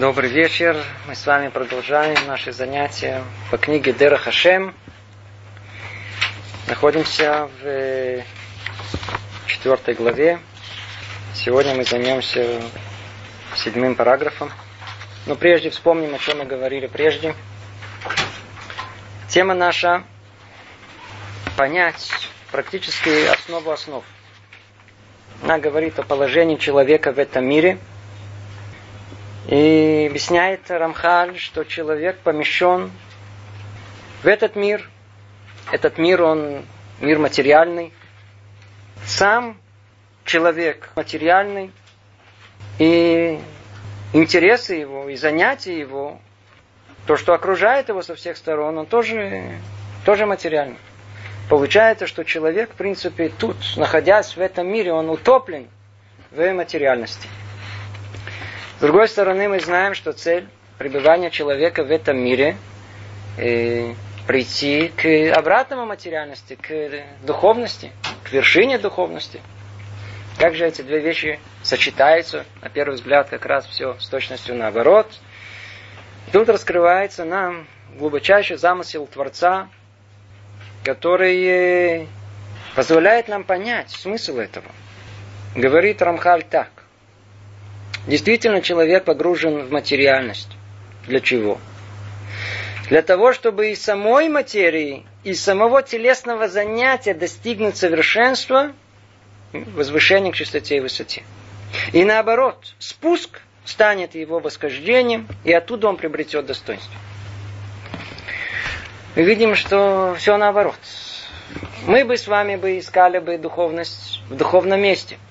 Добрый вечер. Мы с вами продолжаем наши занятия по книге Дера Хашем. Находимся в четвертой главе. Сегодня мы займемся седьмым параграфом. Но прежде вспомним, о чем мы говорили прежде. Тема наша – понять практически основу основ. Она говорит о положении человека в этом мире – и объясняет Рамхаль, что человек помещен в этот мир. Этот мир, он мир материальный. Сам человек материальный. И интересы его, и занятия его, то, что окружает его со всех сторон, он тоже, тоже материальный. Получается, что человек, в принципе, тут, находясь в этом мире, он утоплен в материальности. С другой стороны, мы знаем, что цель пребывания человека в этом мире э, прийти к обратному материальности, к духовности, к вершине духовности. Как же эти две вещи сочетаются? На первый взгляд, как раз все с точностью наоборот. тут раскрывается нам глубочайший замысел Творца, который э, позволяет нам понять смысл этого. Говорит Рамхаль так. Действительно, человек погружен в материальность. Для чего? Для того, чтобы из самой материи, из самого телесного занятия достигнуть совершенства, возвышения к чистоте и высоте. И наоборот, спуск станет его восхождением, и оттуда он приобретет достоинство. Мы видим, что все наоборот. Мы бы с вами бы искали бы духовность в духовном месте –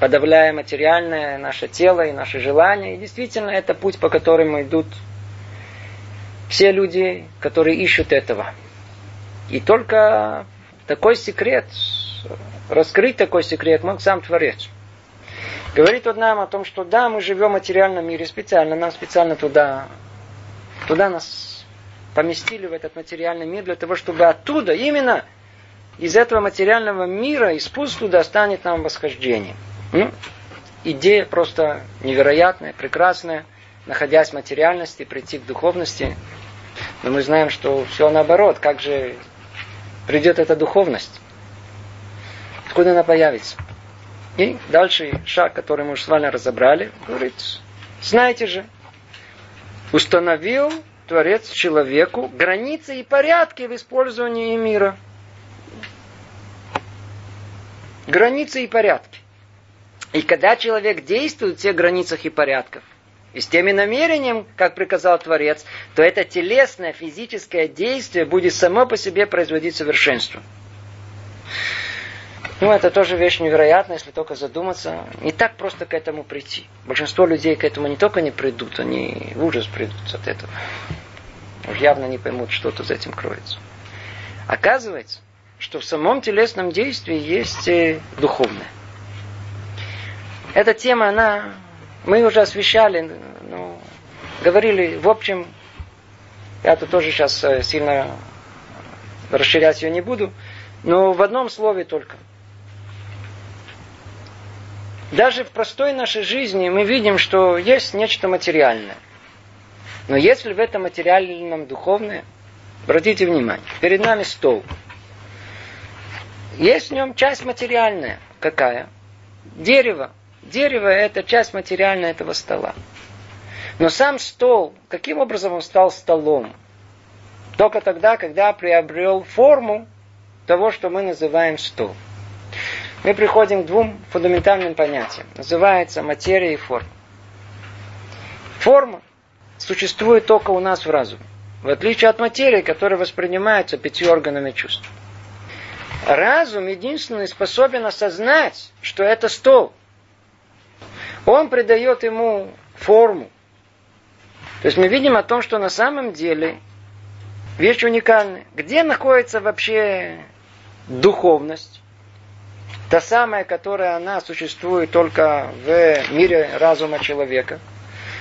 подавляя материальное наше тело и наши желания. И действительно, это путь, по которому идут все люди, которые ищут этого. И только такой секрет, раскрыть такой секрет мог сам Творец. Говорит вот нам о том, что да, мы живем в материальном мире специально, нам специально туда, туда нас поместили в этот материальный мир для того, чтобы оттуда, именно из этого материального мира, и спуск туда станет нам восхождением. Ну, идея просто невероятная, прекрасная, находясь в материальности, прийти к духовности. Но мы знаем, что все наоборот. Как же придет эта духовность? Откуда она появится? И дальше шаг, который мы уже с вами разобрали, говорит, знаете же, установил Творец человеку границы и порядки в использовании мира. Границы и порядки. И когда человек действует в тех границах и порядках, и с теми намерением, как приказал Творец, то это телесное, физическое действие будет само по себе производить совершенство. Ну, это тоже вещь невероятная, если только задуматься. Не так просто к этому прийти. Большинство людей к этому не только не придут, они в ужас придут от этого. Уж явно не поймут, что тут за этим кроется. Оказывается, что в самом телесном действии есть э, духовное. Эта тема, она, мы уже освещали, ну, говорили, в общем, я тут тоже сейчас э, сильно расширять ее не буду, но в одном слове только. Даже в простой нашей жизни мы видим, что есть нечто материальное. Но если в этом материальном духовное, обратите внимание, перед нами стол. Есть в нем часть материальная. Какая? Дерево. Дерево – это часть материальная этого стола. Но сам стол, каким образом он стал столом? Только тогда, когда приобрел форму того, что мы называем стол. Мы приходим к двум фундаментальным понятиям. Называется материя и форма. Форма существует только у нас в разуме. В отличие от материи, которая воспринимается пятью органами чувств. Разум единственный способен осознать, что это стол – он придает ему форму. То есть мы видим о том, что на самом деле вещь уникальная. Где находится вообще духовность? Та самая, которая она существует только в мире разума человека.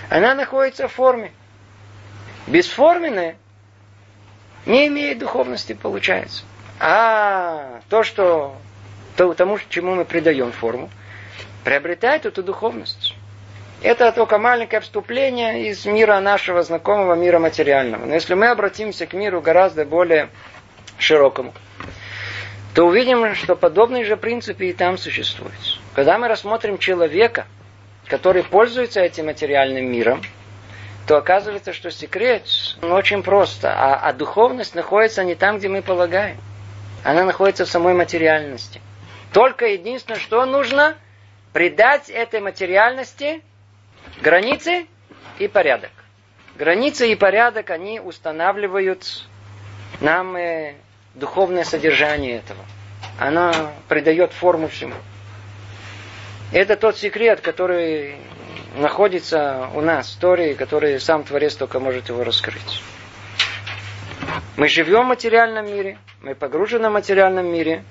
Она находится в форме. Бесформенная не имеет духовности, получается. А то, что то, тому, чему мы придаем форму, приобретает эту духовность. Это только маленькое вступление из мира нашего знакомого мира материального. Но если мы обратимся к миру гораздо более широкому, то увидим, что подобные же принципы и там существуют. Когда мы рассмотрим человека, который пользуется этим материальным миром, то оказывается, что секрет ну, очень просто. А, а духовность находится не там, где мы полагаем. Она находится в самой материальности. Только единственное, что нужно, придать этой материальности границы и порядок. Границы и порядок, они устанавливают нам э, духовное содержание этого. Она придает форму всему. Это тот секрет, который находится у нас, в истории, который сам Творец только может его раскрыть. Мы живем в материальном мире, мы погружены в материальном мире,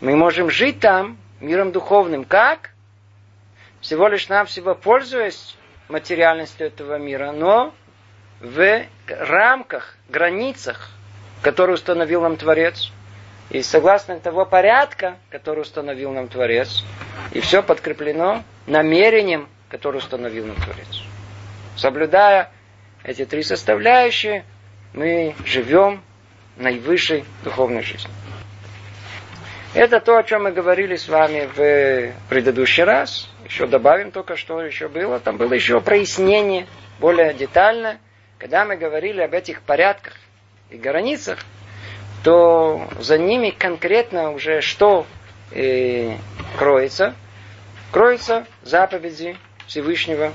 мы можем жить там, миром духовным. Как? Всего лишь навсего пользуясь материальностью этого мира, но в рамках, границах, которые установил нам Творец, и согласно того порядка, который установил нам Творец, и все подкреплено намерением, которое установил нам Творец. Соблюдая эти три составляющие, мы живем наивысшей духовной жизнью. Это то, о чем мы говорили с вами в предыдущий раз. Еще добавим только, что еще было. Там было еще прояснение более детальное. Когда мы говорили об этих порядках и границах, то за ними конкретно уже что э, кроется? Кроются заповеди Всевышнего,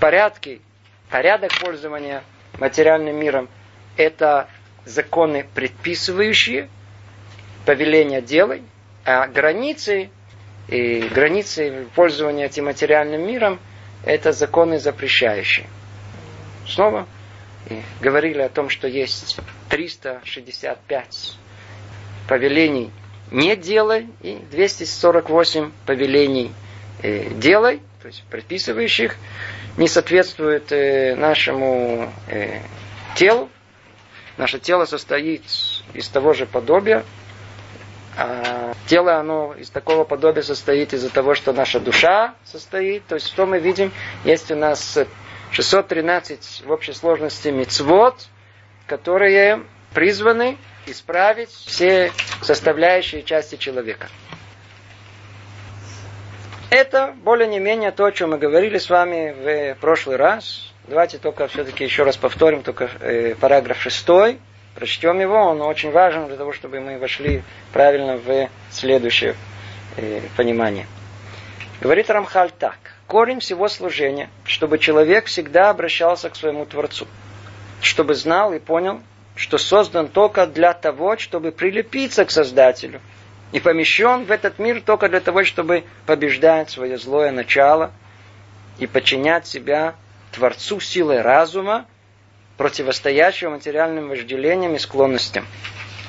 порядки, порядок пользования материальным миром. Это законы предписывающие, повеления делай, а границы и границы пользования этим материальным миром это законы запрещающие. Снова и говорили о том, что есть 365 повелений не делай и 248 повелений э, делай, то есть предписывающих, не соответствует э, нашему э, телу. Наше тело состоит из того же подобия, а тело, оно из такого подобия состоит из-за того, что наша душа состоит. То есть, что мы видим? Есть у нас 613 в общей сложности мицвод, которые призваны исправить все составляющие части человека. Это более-не менее то, о чем мы говорили с вами в прошлый раз. Давайте только все-таки еще раз повторим, только э, параграф шестой. Прочтем его, он очень важен для того, чтобы мы вошли правильно в следующее э, понимание. Говорит Рамхаль так. Корень всего служения, чтобы человек всегда обращался к своему Творцу. Чтобы знал и понял, что создан только для того, чтобы прилепиться к Создателю. И помещен в этот мир только для того, чтобы побеждать свое злое начало и подчинять себя Творцу силой разума противостоящего материальным вожделениям и склонностям.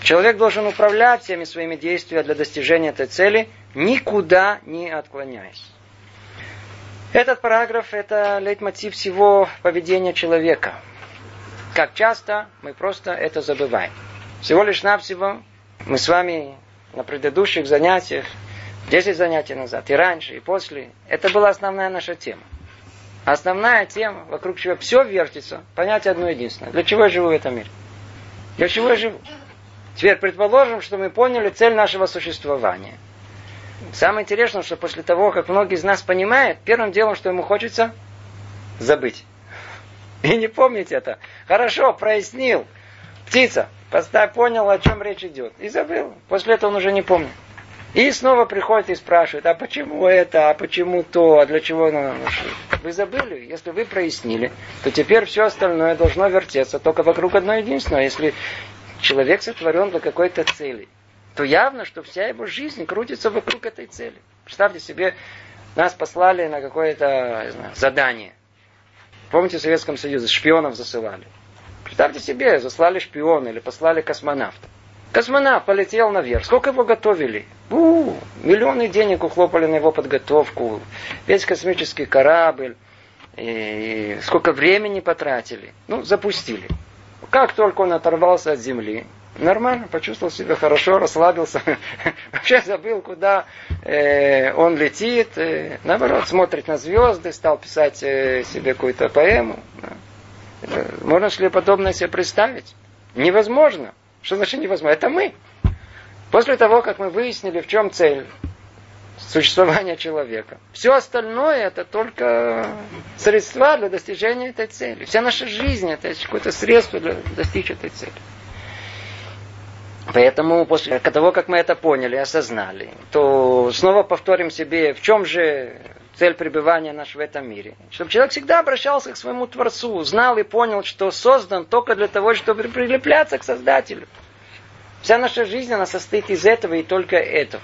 Человек должен управлять всеми своими действиями для достижения этой цели, никуда не отклоняясь. Этот параграф – это лейтмотив всего поведения человека. Как часто мы просто это забываем. Всего лишь навсего мы с вами на предыдущих занятиях, 10 занятий назад, и раньше, и после, это была основная наша тема. Основная тема, вокруг чего все вертится, понять одно единственное. Для чего я живу в этом мире? Для чего я живу? Теперь предположим, что мы поняли цель нашего существования. Самое интересное, что после того, как многие из нас понимают, первым делом, что ему хочется, забыть. И не помнить это. Хорошо, прояснил. Птица, поставь, понял, о чем речь идет. И забыл. После этого он уже не помнит. И снова приходит и спрашивает, а почему это, а почему то, а для чего нам нашли? Вы забыли? Если вы прояснили, то теперь все остальное должно вертеться только вокруг одной единственной. Если человек сотворен для какой-то цели, то явно, что вся его жизнь крутится вокруг этой цели. Представьте себе, нас послали на какое-то знаю, задание. Помните, в Советском Союзе шпионов засылали. Представьте себе, заслали шпиона или послали космонавта. Космонавт полетел наверх. Сколько его готовили? У, миллионы денег ухлопали на его подготовку. Весь космический корабль. И, и сколько времени потратили. Ну, запустили. Как только он оторвался от Земли, Нормально, почувствовал себя хорошо, расслабился. Вообще забыл, куда э, он летит. Э, наоборот, смотрит на звезды, стал писать э, себе какую-то поэму. Да. Можно ли подобное себе представить? Невозможно. Что значит невозможно? Это мы. После того, как мы выяснили, в чем цель существования человека, все остальное это только средства для достижения этой цели. Вся наша жизнь это какое-то средство для достичь этой цели. Поэтому после того, как мы это поняли, осознали, то снова повторим себе, в чем же цель пребывания наш в этом мире. Чтобы человек всегда обращался к своему Творцу, знал и понял, что создан только для того, чтобы прилепляться к Создателю. Вся наша жизнь, она состоит из этого и только этого.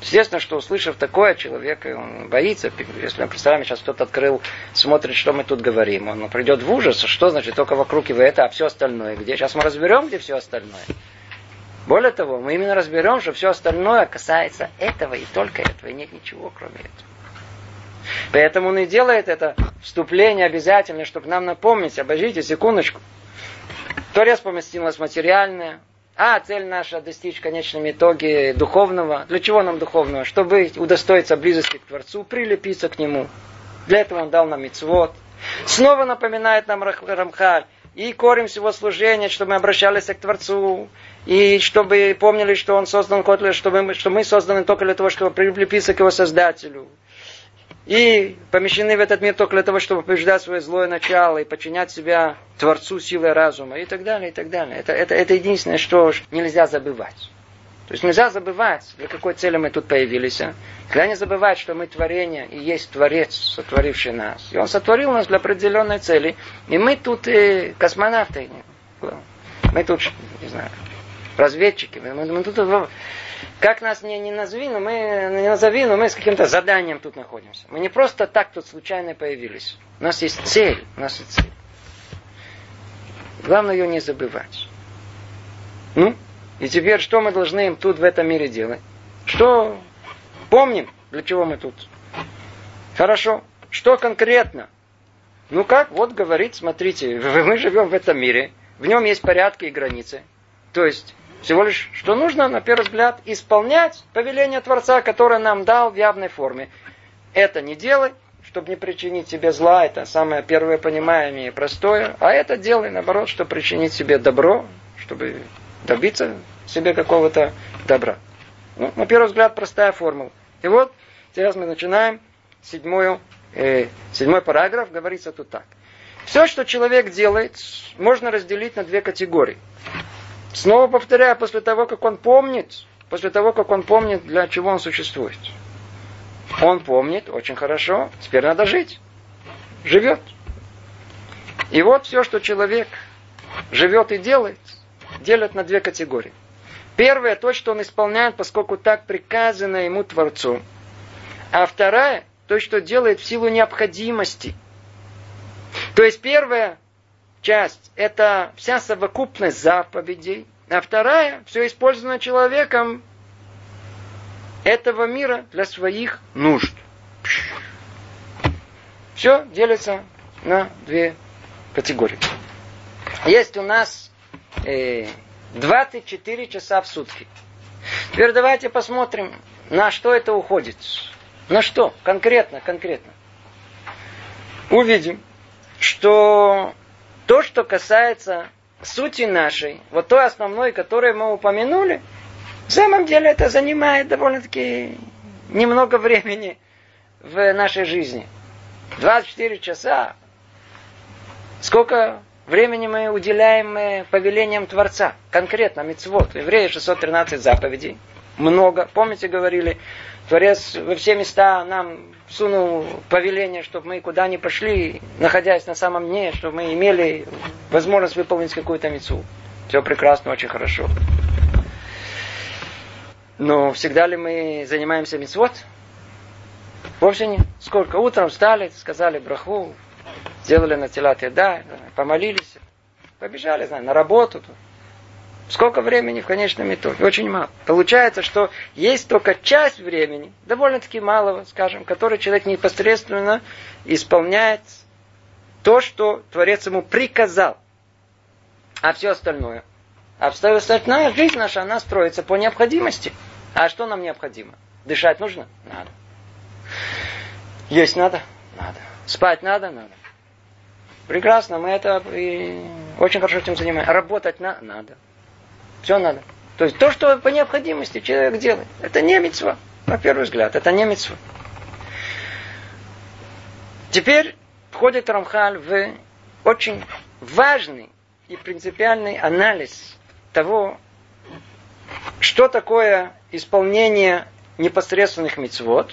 Естественно, что услышав такое, человек он боится. Если мы представляем, сейчас кто-то открыл, смотрит, что мы тут говорим. Он придет в ужас. Что значит только вокруг его это, а все остальное где? Сейчас мы разберем, где все остальное. Более того, мы именно разберем, что все остальное касается этого и только этого, и нет ничего кроме этого. Поэтому он и делает это вступление обязательно, чтобы нам напомнить, обождите секундочку. Творец поместил нас материальное, а цель наша достичь в конечном итоге духовного. Для чего нам духовного? Чтобы удостоиться близости к Творцу, прилепиться к Нему. Для этого Он дал нам мицвод. Снова напоминает нам Рамхаль. И корень всего служения, чтобы мы обращались к Творцу. И чтобы помнили, что Он создан, чтобы мы, что мы созданы только для того, чтобы прилепиться к Его Создателю и помещены в этот мир только для того, чтобы побеждать свое злое начало и подчинять себя Творцу силы разума и так далее, и так далее. Это, это, это единственное, что нельзя забывать. То есть нельзя забывать, для какой цели мы тут появились. А? Когда не забывать, что мы творение и есть Творец, сотворивший нас. И Он сотворил нас для определенной цели. И мы тут и космонавты. Мы тут, не знаю, разведчики. Мы, мы тут как нас не, не назови, но мы не назови, но мы с каким-то заданием тут находимся. Мы не просто так тут случайно появились. У нас есть цель. У нас есть цель. Главное ее не забывать. Ну, и теперь что мы должны им тут в этом мире делать? Что помним, для чего мы тут? Хорошо. Что конкретно? Ну как, вот говорит, смотрите, мы живем в этом мире, в нем есть порядки и границы. То есть всего лишь, что нужно, на первый взгляд, исполнять повеление Творца, которое нам дал в явной форме. Это не делай, чтобы не причинить себе зла, это самое первое понимаемое и простое. А это делай, наоборот, чтобы причинить себе добро, чтобы добиться себе какого-то добра. Ну, на первый взгляд, простая формула. И вот, сейчас мы начинаем седьмую, э, седьмой параграф, говорится тут так. Все, что человек делает, можно разделить на две категории. Снова повторяю, после того, как он помнит, после того, как он помнит, для чего он существует. Он помнит, очень хорошо, теперь надо жить. Живет. И вот все, что человек живет и делает, делят на две категории. Первое, то, что он исполняет, поскольку так приказано ему Творцу. А вторая, то, что делает в силу необходимости. То есть первое, часть – это вся совокупность заповедей, а вторая – все использовано человеком этого мира для своих нужд. Все делится на две категории. Есть у нас э, 24 часа в сутки. Теперь давайте посмотрим, на что это уходит. На что конкретно, конкретно. Увидим, что то, что касается сути нашей, вот той основной, которую мы упомянули, в самом деле это занимает довольно-таки немного времени в нашей жизни. 24 часа. Сколько времени мы уделяем повелениям Творца? Конкретно, мецвод. В Евреи 613 заповедей. Много. Помните, говорили, Творец во все места нам сунул повеление, чтобы мы куда ни пошли, находясь на самом дне, чтобы мы имели возможность выполнить какую-то мецу. Все прекрасно, очень хорошо. Но всегда ли мы занимаемся мецвод? Вовсе не. Сколько? Утром встали, сказали браху, сделали на телат да, помолились, побежали, знаю, на работу, Сколько времени в конечном итоге? Очень мало. Получается, что есть только часть времени, довольно-таки малого, скажем, который человек непосредственно исполняет то, что Творец ему приказал. А все остальное, А остальная жизнь наша, она строится по необходимости. А что нам необходимо? Дышать нужно? Надо. Есть надо? Надо. Спать надо? Надо. Прекрасно, мы это и очень хорошо этим занимаемся. Работать на? надо. Все надо. То есть то, что по необходимости человек делает, это не мецва, на первый взгляд, это не мецва. Теперь входит Рамхаль в очень важный и принципиальный анализ того, что такое исполнение непосредственных мецвод,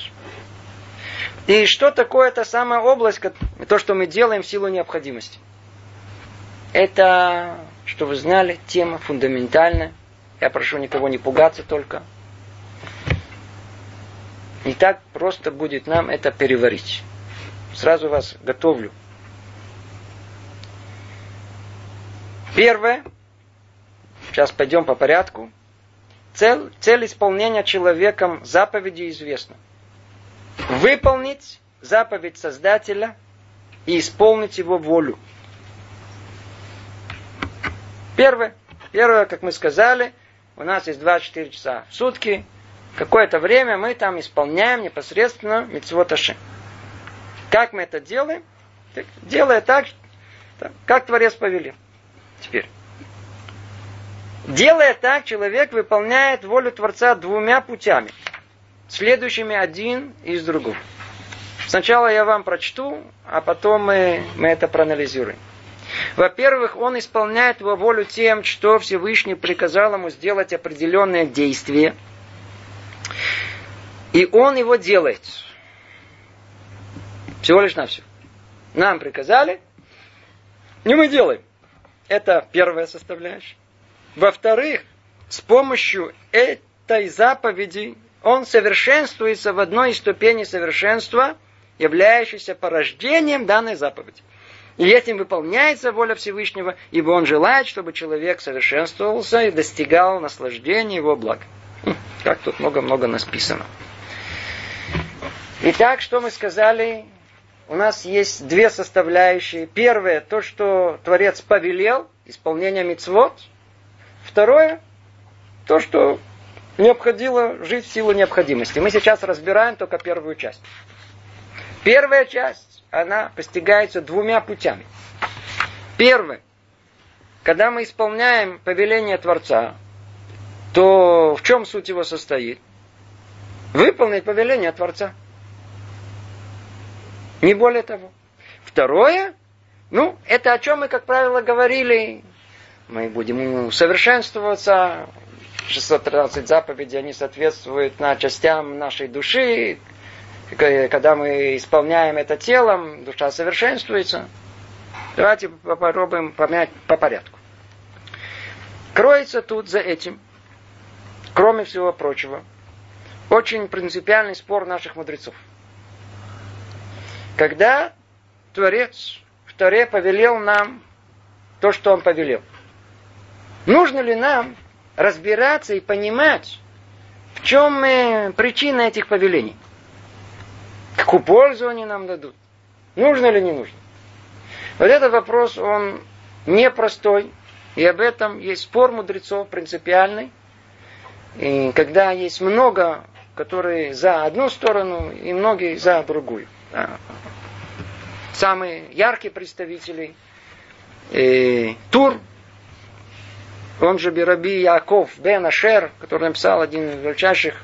и что такое та самая область, то, что мы делаем в силу необходимости. Это, что вы знали, тема фундаментальная. Я прошу никого не пугаться только. Не так просто будет нам это переварить. Сразу вас готовлю. Первое. Сейчас пойдем по порядку. Цель, цель исполнения человеком заповеди известна. Выполнить заповедь Создателя и исполнить его волю. Первое. Первое, как мы сказали, у нас есть 24 часа в сутки. Какое-то время мы там исполняем непосредственно митцвот Как мы это делаем? Делая так, как Творец повелел. Теперь. Делая так, человек выполняет волю Творца двумя путями, следующими один из другого. Сначала я вам прочту, а потом мы, мы это проанализируем. Во-первых, он исполняет его волю тем, что Всевышний приказал ему сделать определенное действие. И он его делает. Всего лишь на все. Нам приказали, и мы делаем. Это первая составляющая. Во-вторых, с помощью этой заповеди он совершенствуется в одной из ступеней совершенства, являющейся порождением данной заповеди. И этим выполняется воля Всевышнего, ибо он желает, чтобы человек совершенствовался и достигал наслаждения его благ. Хм, как тут много-много написано. Итак, что мы сказали? У нас есть две составляющие. Первое, то, что Творец повелел, исполнение мицвод – Второе, то, что необходимо жить в силу необходимости. Мы сейчас разбираем только первую часть. Первая часть, она постигается двумя путями. Первое, когда мы исполняем повеление Творца, то в чем суть его состоит? Выполнить повеление Творца. Не более того. Второе, ну, это о чем мы, как правило, говорили мы будем усовершенствоваться. 613 заповедей, они соответствуют на частям нашей души. Когда мы исполняем это телом, душа совершенствуется. Давайте попробуем помять по порядку. Кроется тут за этим, кроме всего прочего, очень принципиальный спор наших мудрецов. Когда Творец в Торе повелел нам то, что Он повелел – Нужно ли нам разбираться и понимать, в чем э, причина этих повелений? Какую пользу они нам дадут? Нужно или не нужно? Вот этот вопрос, он непростой, и об этом есть спор мудрецов принципиальный. И когда есть много, которые за одну сторону, и многие за другую. Самые яркие представители э, Тур, он же Бираби Яков Бен Ашер, который написал один из величайших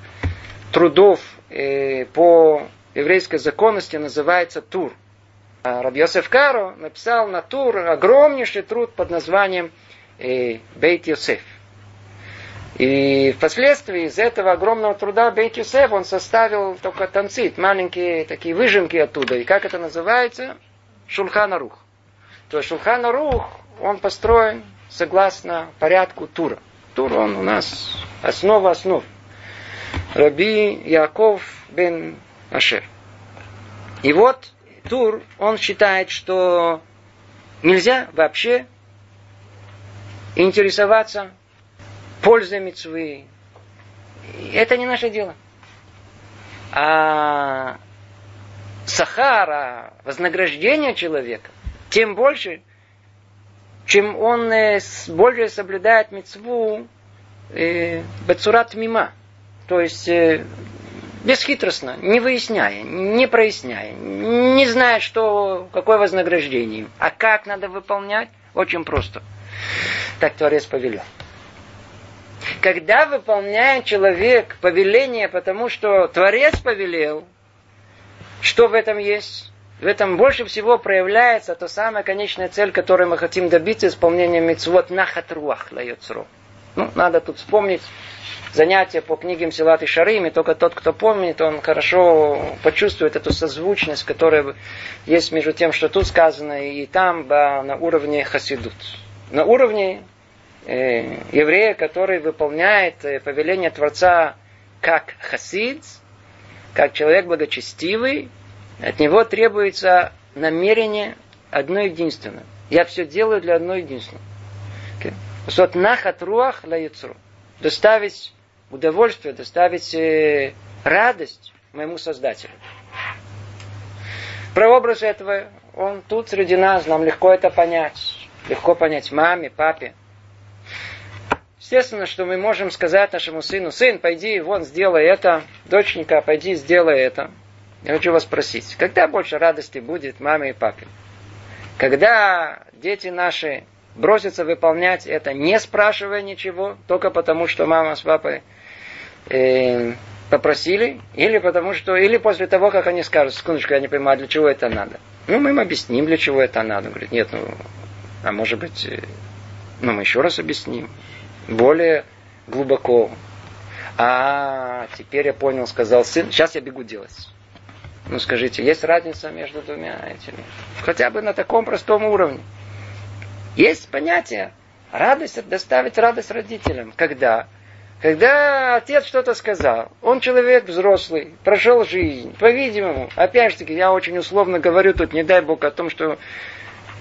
трудов э, по еврейской законности, называется Тур. А Раби Йосеф Каро написал на Тур огромнейший труд под названием э, Бейт Йосеф. И впоследствии из этого огромного труда Бейт Йосеф он составил только танцит, маленькие такие выжимки оттуда. И как это называется? Шулхана Рух. То есть Шулхана Рух, он построен согласно порядку Тура. Тур, он у нас основа основ. Раби Яков бен Ашер. И вот Тур, он считает, что нельзя вообще интересоваться пользой мецвы. Это не наше дело. А Сахара, вознаграждение человека, тем больше – чем он э, более соблюдает мецву э, бацурат мима. То есть э, бесхитростно, не выясняя, не проясняя, не зная, что, какое вознаграждение. А как надо выполнять? Очень просто. Так Творец повелел. Когда выполняет человек повеление, потому что Творец повелел, что в этом есть? В этом больше всего проявляется та самая конечная цель, которой мы хотим добиться исполнения митцвот нахатруах лайоцру. Ну, надо тут вспомнить занятия по книгам Силат и Шарим, только тот, кто помнит, он хорошо почувствует эту созвучность, которая есть между тем, что тут сказано, и там на уровне хасидут. На уровне э, еврея, который выполняет э, повеление Творца как хасид, как человек благочестивый, от него требуется намерение одно единственное. Я все делаю для одной единственного. Вот нахат руах ла Доставить удовольствие, доставить э, радость моему Создателю. Прообраз этого, он тут среди нас, нам легко это понять. Легко понять маме, папе. Естественно, что мы можем сказать нашему сыну, сын, пойди, вон, сделай это, доченька, пойди, сделай это. Я хочу вас спросить, когда больше радости будет маме и папе? Когда дети наши бросятся выполнять это, не спрашивая ничего, только потому, что мама с папой э, попросили, или потому что, или после того, как они скажут, секундочку, я не понимаю, для чего это надо. Ну, мы им объясним, для чего это надо. Говорит, нет, ну, а может быть, э, ну, мы еще раз объясним. Более глубоко. А, теперь я понял, сказал сын, сейчас я бегу делать. Ну, скажите, есть разница между двумя этими? Хотя бы на таком простом уровне. Есть понятие радость, доставить радость родителям. Когда? Когда отец что-то сказал, он человек взрослый, прошел жизнь, по-видимому, опять же таки, я очень условно говорю тут, не дай Бог, о том, что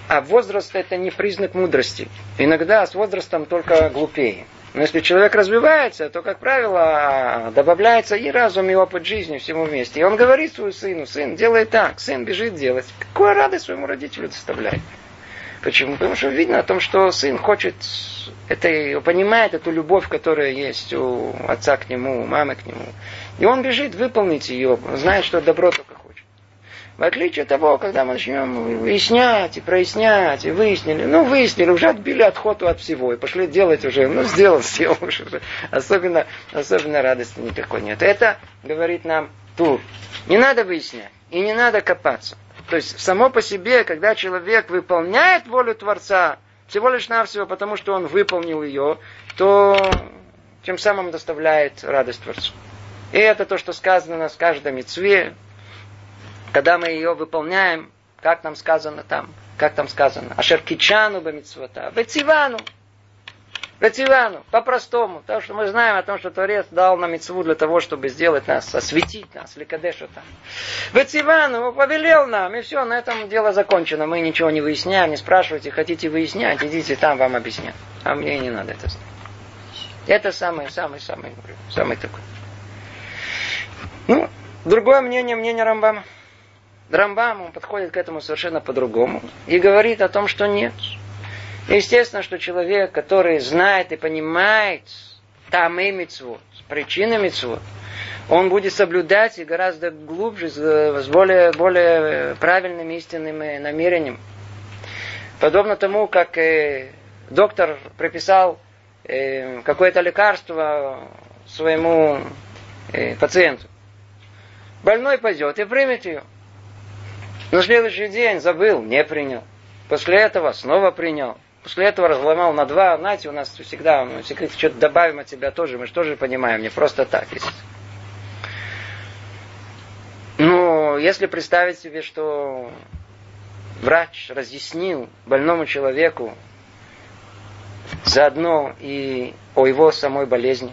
а возраст это не признак мудрости. Иногда с возрастом только глупее. Но если человек развивается, то, как правило, добавляется и разум, и опыт жизни всему вместе. И он говорит своему сыну, сын, делай так, сын бежит делать. Какую радость своему родителю доставляет. Почему? Потому что видно о том, что сын хочет, это, понимает эту любовь, которая есть у отца к нему, у мамы к нему. И он бежит выполнить ее, знает, что добро только хочет. В отличие от того, когда мы начнем выяснять и прояснять, и выяснили, ну, выяснили, уже отбили отходу от всего, и пошли делать уже, ну, сделал, сделал уже. Особенно, особенно радости никакой нет. Это говорит нам Тур. Не надо выяснять, и не надо копаться. То есть само по себе, когда человек выполняет волю Творца, всего лишь навсего потому, что он выполнил ее, то тем самым доставляет радость Творцу. И это то, что сказано в каждом митцве, когда мы ее выполняем, как нам сказано там, как там сказано, Ашеркичану бамитсвата, Вецивану, Ративану, по-простому. Потому что мы знаем о том, что Творец дал нам митцву для того, чтобы сделать нас, осветить нас, ликадешу там. Ративану повелел нам, и все, на этом дело закончено. Мы ничего не выясняем, не спрашивайте, хотите выяснять, идите там, вам объяснят. А мне не надо это знать. Это самый, самый, самый, самый такой. Ну, другое мнение, мнение Рамбама. Рамбам, он подходит к этому совершенно по-другому и говорит о том, что нет. Естественно, что человек, который знает и понимает там и митцвот, причины митцвот, он будет соблюдать и гораздо глубже, с более, более правильным истинным намерением. Подобно тому, как э, доктор прописал э, какое-то лекарство своему э, пациенту. Больной пойдет и примет ее. На следующий день забыл, не принял. После этого снова принял. После этого разломал на два. Знаете, у нас всегда мы секрет что-то добавим от себя тоже. Мы же тоже понимаем, не просто так. Есть. Ну, если представить себе, что врач разъяснил больному человеку заодно и о его самой болезни,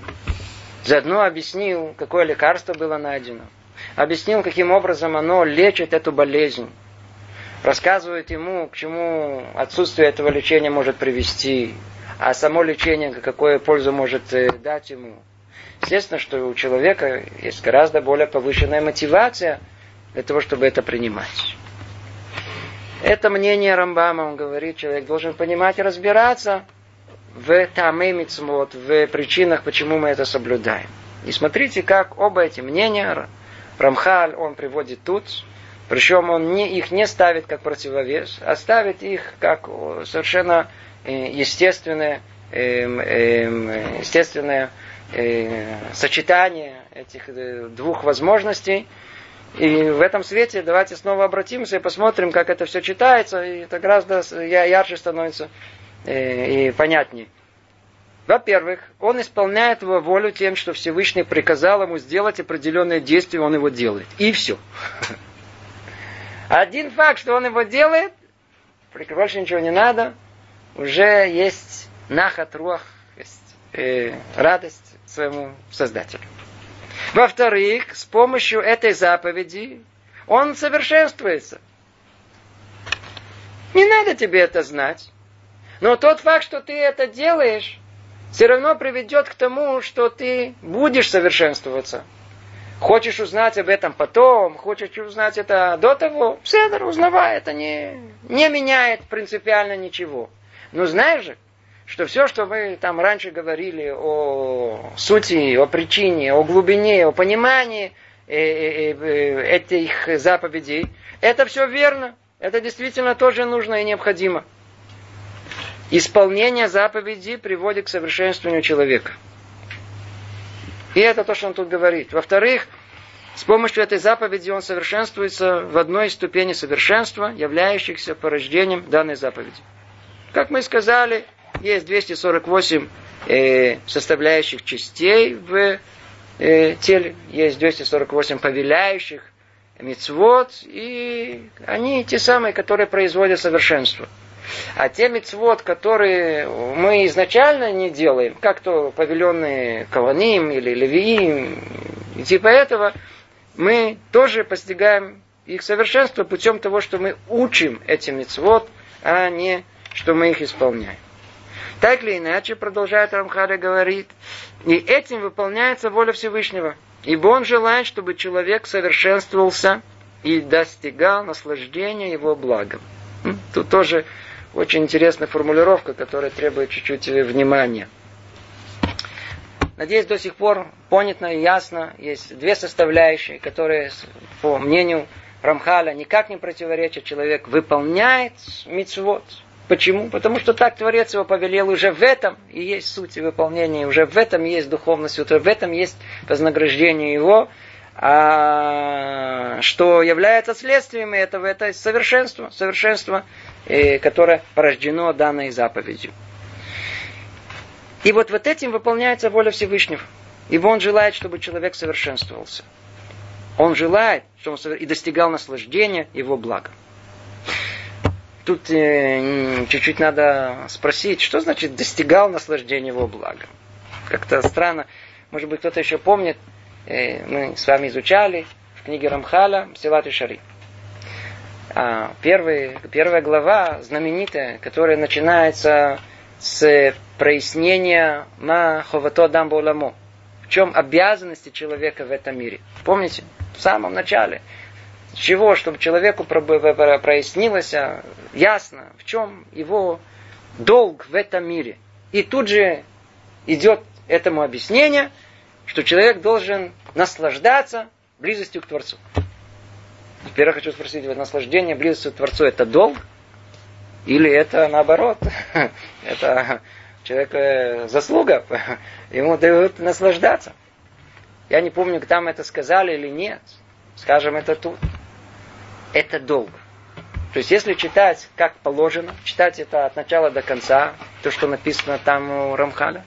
заодно объяснил, какое лекарство было найдено, объяснил, каким образом оно лечит эту болезнь, рассказывает ему, к чему отсутствие этого лечения может привести, а само лечение какую пользу может э, дать ему. Естественно, что у человека есть гораздо более повышенная мотивация для того, чтобы это принимать. Это мнение Рамбама, он говорит, человек должен понимать и разбираться в тамы мицмот, в причинах, почему мы это соблюдаем. И смотрите, как оба эти мнения Рамхаль, он приводит тут, причем он не, их не ставит как противовес, а ставит их как совершенно э, естественное, эм, эм, естественное э, сочетание этих э, двух возможностей. И в этом свете давайте снова обратимся и посмотрим, как это все читается, и это гораздо ярче становится и понятнее. Во-первых, он исполняет его волю тем, что Всевышний приказал ему сделать определенное действие, он его делает. И все. Один факт, что он его делает, больше ничего не надо, уже есть нахат руах, есть э, радость своему Создателю. Во-вторых, с помощью этой заповеди он совершенствуется. Не надо тебе это знать. Но тот факт, что ты это делаешь, все равно приведет к тому, что ты будешь совершенствоваться. Хочешь узнать об этом потом, хочешь узнать это до того, это узнавай, это не, не меняет принципиально ничего. Но знаешь же, что все, что мы там раньше говорили о сути, о причине, о глубине, о понимании э, э, э, этих заповедей, это все верно. Это действительно тоже нужно и необходимо. Исполнение заповедей приводит к совершенствованию человека. И это то, что он тут говорит. Во-вторых, с помощью этой заповеди он совершенствуется в одной из ступеней совершенства, являющихся порождением данной заповеди. Как мы сказали, есть 248 э, составляющих частей в э, теле, есть 248 повеляющих мицвод, и они те самые, которые производят совершенство. А те мецвод, которые мы изначально не делаем, как то повеленные Каваним или Левиим, и типа этого, мы тоже постигаем их совершенство путем того, что мы учим эти мецвод, а не что мы их исполняем. Так или иначе, продолжает Рамхаля говорит, и этим выполняется воля Всевышнего. Ибо он желает, чтобы человек совершенствовался и достигал наслаждения его благом. Тут тоже очень интересная формулировка, которая требует чуть-чуть внимания. Надеюсь, до сих пор понятно и ясно. Есть две составляющие, которые, по мнению Рамхаля, никак не противоречат. Человек выполняет мицвод. Почему? Потому что так Творец его повелел. Уже в этом и есть суть выполнения. Уже в этом есть духовность. В этом есть вознаграждение его. А что является следствием этого, это совершенство. Совершенство Э, которое порождено данной заповедью. И вот вот этим выполняется воля Всевышнего. Ибо он желает, чтобы человек совершенствовался. Он желает, чтобы он и достигал наслаждения его блага. Тут э, чуть-чуть надо спросить, что значит достигал наслаждения его блага? Как-то странно. Может быть, кто-то еще помнит, э, мы с вами изучали в книге Рамхаля Силат и Шари а, первый, первая глава знаменитая, которая начинается с прояснения ма ховато дам боламо. В чем обязанности человека в этом мире. Помните? В самом начале. Чего? Чтобы человеку прояснилось а, ясно, в чем его долг в этом мире. И тут же идет этому объяснение, что человек должен наслаждаться близостью к Творцу. Теперь я хочу спросить, вот наслаждение близостью к Творцу это долг? Или это наоборот? это человека заслуга? Ему дают наслаждаться. Я не помню, там это сказали или нет. Скажем это тут. Это долг. То есть, если читать как положено, читать это от начала до конца, то, что написано там у Рамхаля,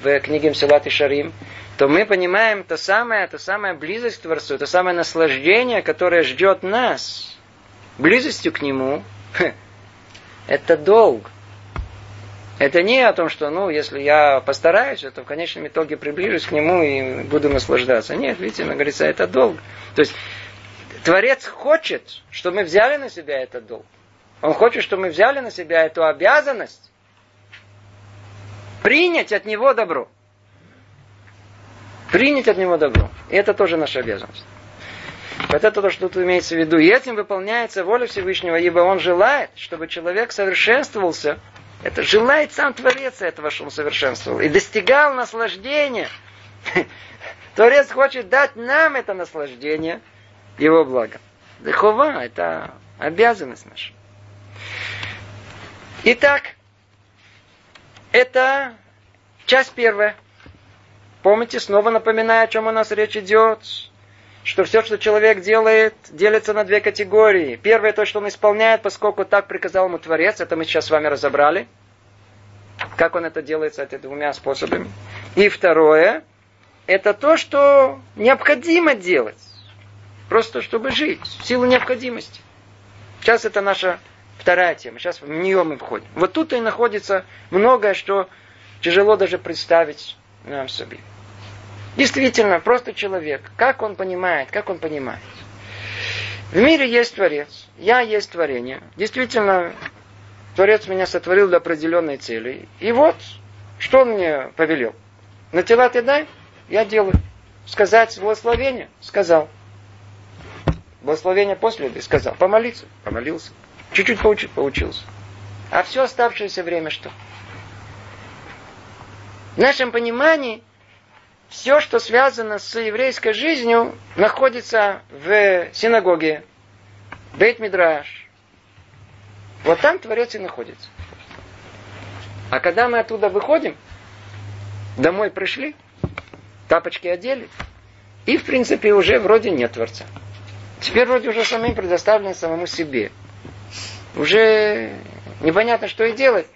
в книге Мсилат и Шарим, то мы понимаем то самое, то самое близость к Творцу, то самое наслаждение, которое ждет нас. Близостью к Нему это долг. Это не о том, что, ну, если я постараюсь, то в конечном итоге приближусь к Нему и буду наслаждаться. Нет, видите, она говорится, это долг. То есть, Творец хочет, чтобы мы взяли на себя этот долг. Он хочет, чтобы мы взяли на себя эту обязанность принять от Него добро. Принять от Него добро. И это тоже наша обязанность. Вот это то, что тут имеется в виду. И этим выполняется воля Всевышнего, ибо он желает, чтобы человек совершенствовался. Это желает сам Творец этого, чтобы он совершенствовал. И достигал наслаждения. Творец хочет дать нам это наслаждение, его благо. Дыхова – это обязанность наша. Итак, это часть первая. Помните, снова напоминаю, о чем у нас речь идет что все, что человек делает, делится на две категории. Первое то, что он исполняет, поскольку так приказал ему Творец, это мы сейчас с вами разобрали. Как он это делает этими двумя способами. И второе, это то, что необходимо делать. Просто чтобы жить, в силу необходимости. Сейчас это наша вторая тема. Сейчас в нее мы входим. Вот тут и находится многое, что тяжело даже представить нам себе. Действительно, просто человек. Как он понимает, как он понимает. В мире есть Творец, я есть творение. Действительно, Творец меня сотворил для определенной цели. И вот, что он мне повелел. На тела ты дай, я делаю. Сказать благословение, сказал. Благословение после еды, сказал. Помолиться, помолился. Чуть-чуть поучить, поучился. А все оставшееся время что? В нашем понимании – все, что связано с еврейской жизнью, находится в синагоге, бейт мидраш. Вот там Творец и находится. А когда мы оттуда выходим, домой пришли, тапочки одели, и, в принципе, уже вроде нет Творца. Теперь вроде уже самим предоставлены самому себе. Уже непонятно, что и делать.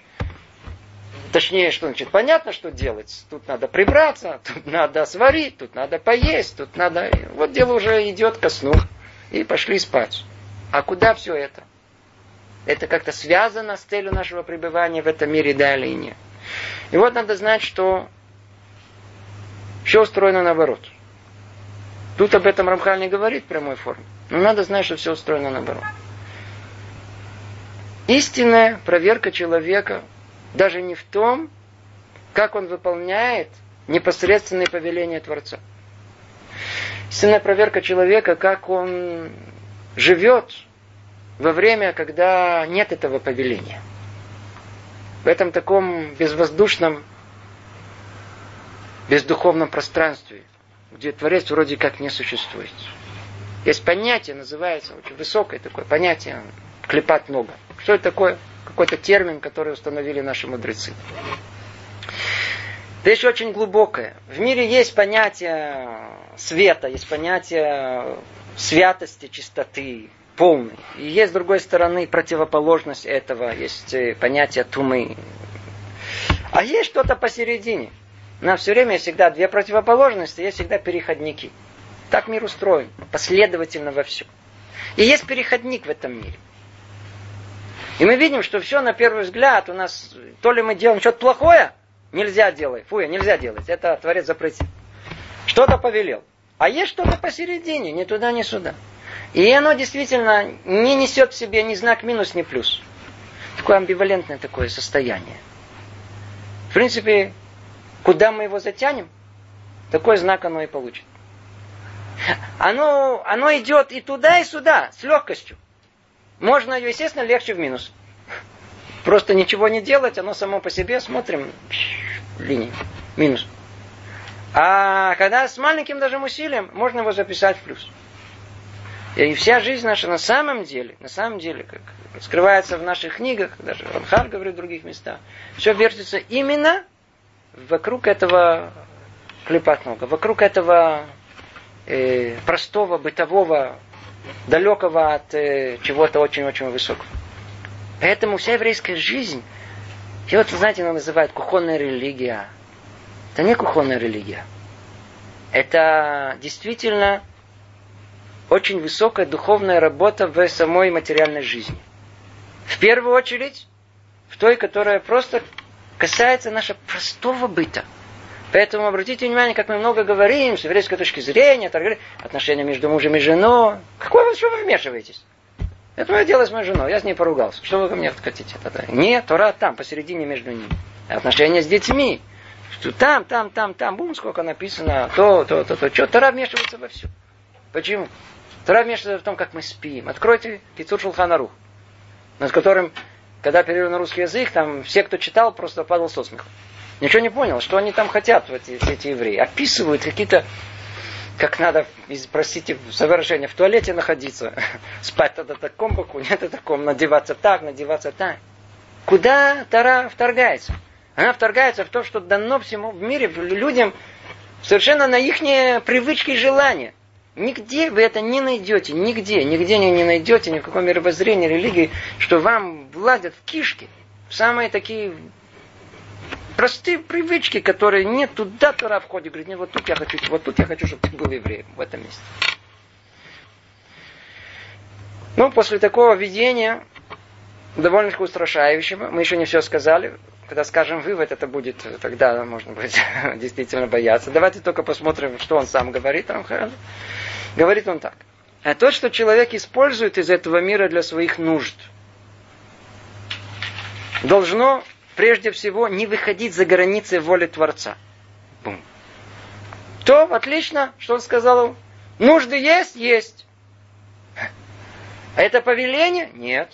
Точнее, что значит, понятно, что делать. Тут надо прибраться, тут надо сварить, тут надо поесть, тут надо... Вот дело уже идет ко сну. И пошли спать. А куда все это? Это как-то связано с целью нашего пребывания в этом мире, да или нет. И вот надо знать, что все устроено наоборот. Тут об этом Рамхаль не говорит в прямой форме. Но надо знать, что все устроено наоборот. Истинная проверка человека даже не в том, как он выполняет непосредственные повеления Творца. Истинная проверка человека, как он живет во время, когда нет этого повеления. В этом таком безвоздушном, бездуховном пространстве, где Творец вроде как не существует. Есть понятие, называется, очень высокое такое понятие, клепать много. Что это такое? какой-то термин, который установили наши мудрецы. Вещь очень глубокая. В мире есть понятие света, есть понятие святости, чистоты, полной. И есть, с другой стороны, противоположность этого. Есть э, понятие тумы. А есть что-то посередине. На все время есть всегда две противоположности, есть всегда переходники. Так мир устроен, последовательно во всем. И есть переходник в этом мире. И мы видим, что все на первый взгляд у нас, то ли мы делаем что-то плохое, нельзя делать, фу, нельзя делать, это Творец запретил. Что-то повелел. А есть что-то посередине, ни туда, ни сюда. И оно действительно не несет в себе ни знак минус, ни плюс. Такое амбивалентное такое состояние. В принципе, куда мы его затянем, такой знак оно и получит. Оно, оно идет и туда, и сюда, с легкостью. Можно, естественно, легче в минус. Просто ничего не делать, оно само по себе, смотрим, линии, минус. А когда с маленьким даже усилием, можно его записать в плюс. И вся жизнь наша на самом деле, на самом деле, как скрывается в наших книгах, даже Рамхар говорит в других местах, все вертится именно вокруг этого клепатного, вокруг этого э, простого бытового далекого от э, чего-то очень-очень высокого. Поэтому вся еврейская жизнь, и вот, знаете, она называют кухонная религия. Это не кухонная религия. Это действительно очень высокая духовная работа в самой материальной жизни. В первую очередь, в той, которая просто касается нашего простого быта – Поэтому обратите внимание, как мы много говорим с еврейской точки зрения, отношения между мужем и женой. Какое вы, что вы вмешиваетесь? Это мое дело с моей женой, я с ней поругался. Что вы ко мне хотите? Нет, Тора там, посередине между ними. Отношения с детьми. Что там, там, там, там, бум, сколько написано, то, то, то, то. Что, Тора вмешивается во все. Почему? Тора вмешивается в том, как мы спим. Откройте Кицур Шулханарух, над которым, когда перевели на русский язык, там все, кто читал, просто падал со смеху. Ничего не понял, что они там хотят, эти, эти евреи. Описывают какие-то как надо, простите, за выражение, в туалете находиться. Спать тогда таком боку, нет на таком, надеваться так, надеваться так. Куда Тара вторгается? Она вторгается в то, что дано всему в мире людям совершенно на их привычки и желания. Нигде вы это не найдете, нигде, нигде не, не найдете, ни в каком мировоззрении, религии, что вам владят в кишки. Самые такие простые привычки, которые нет, туда Тора входит, говорит, нет, вот тут я хочу, вот тут я хочу, чтобы ты был евреем в этом месте. Ну, после такого видения, довольно-таки устрашающего, мы еще не все сказали, когда скажем вывод, это будет, тогда можно будет действительно бояться. Давайте только посмотрим, что он сам говорит. Говорит он так. А то, что человек использует из этого мира для своих нужд, должно прежде всего не выходить за границы воли Творца. Бум. То, отлично, что он сказал. Нужды есть? Есть. А это повеление? Нет.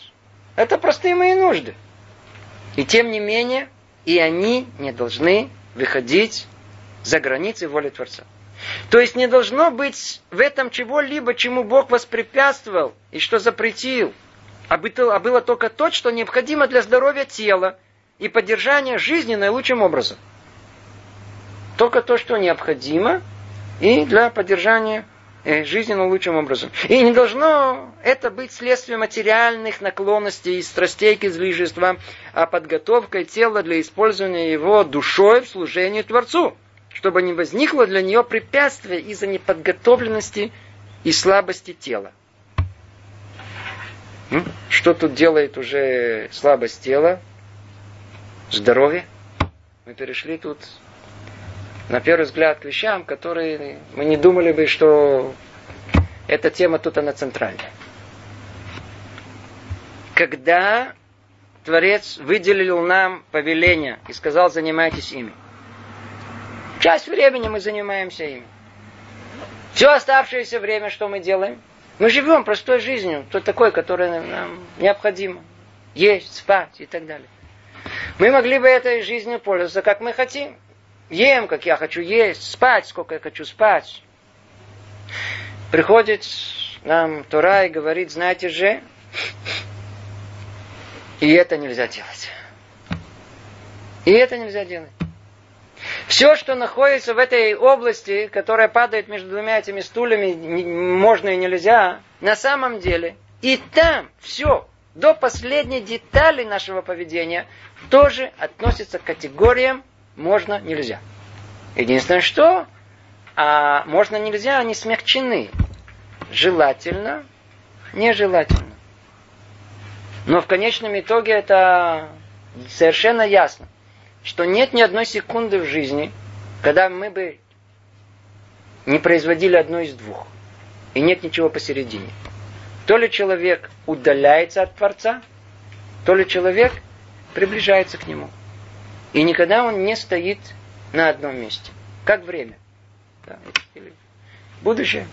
Это простые мои нужды. И тем не менее, и они не должны выходить за границы воли Творца. То есть не должно быть в этом чего-либо, чему Бог воспрепятствовал и что запретил. А а было только то, что необходимо для здоровья тела и поддержания жизни наилучшим образом. Только то, что необходимо, и для поддержания э, жизни наилучшим образом. И не должно это быть следствием материальных наклонностей и страстей к излишествам, а подготовкой тела для использования его душой в служении Творцу, чтобы не возникло для нее препятствия из-за неподготовленности и слабости тела. Что тут делает уже слабость тела? Здоровье. Мы перешли тут на первый взгляд к вещам, которые мы не думали бы, что эта тема тут она центральная. Когда Творец выделил нам повеление и сказал, занимайтесь ими. Часть времени мы занимаемся ими. Все оставшееся время, что мы делаем? Мы живем простой жизнью, то такой, которая нам необходимо. Есть, спать и так далее. Мы могли бы этой жизнью пользоваться, как мы хотим. Ем, как я хочу есть, спать, сколько я хочу спать. Приходит нам Тура и говорит, знаете же, и это нельзя делать. И это нельзя делать. Все, что находится в этой области, которая падает между двумя этими стульями, можно и нельзя, на самом деле, и там все, до последней детали нашего поведения, тоже относится к категориям можно, нельзя. Единственное, что а можно, нельзя, они смягчены. Желательно, нежелательно. Но в конечном итоге это совершенно ясно, что нет ни одной секунды в жизни, когда мы бы не производили одно из двух. И нет ничего посередине. То ли человек удаляется от Творца, то ли человек приближается к нему. И никогда он не стоит на одном месте. Как время. Да, или будущее,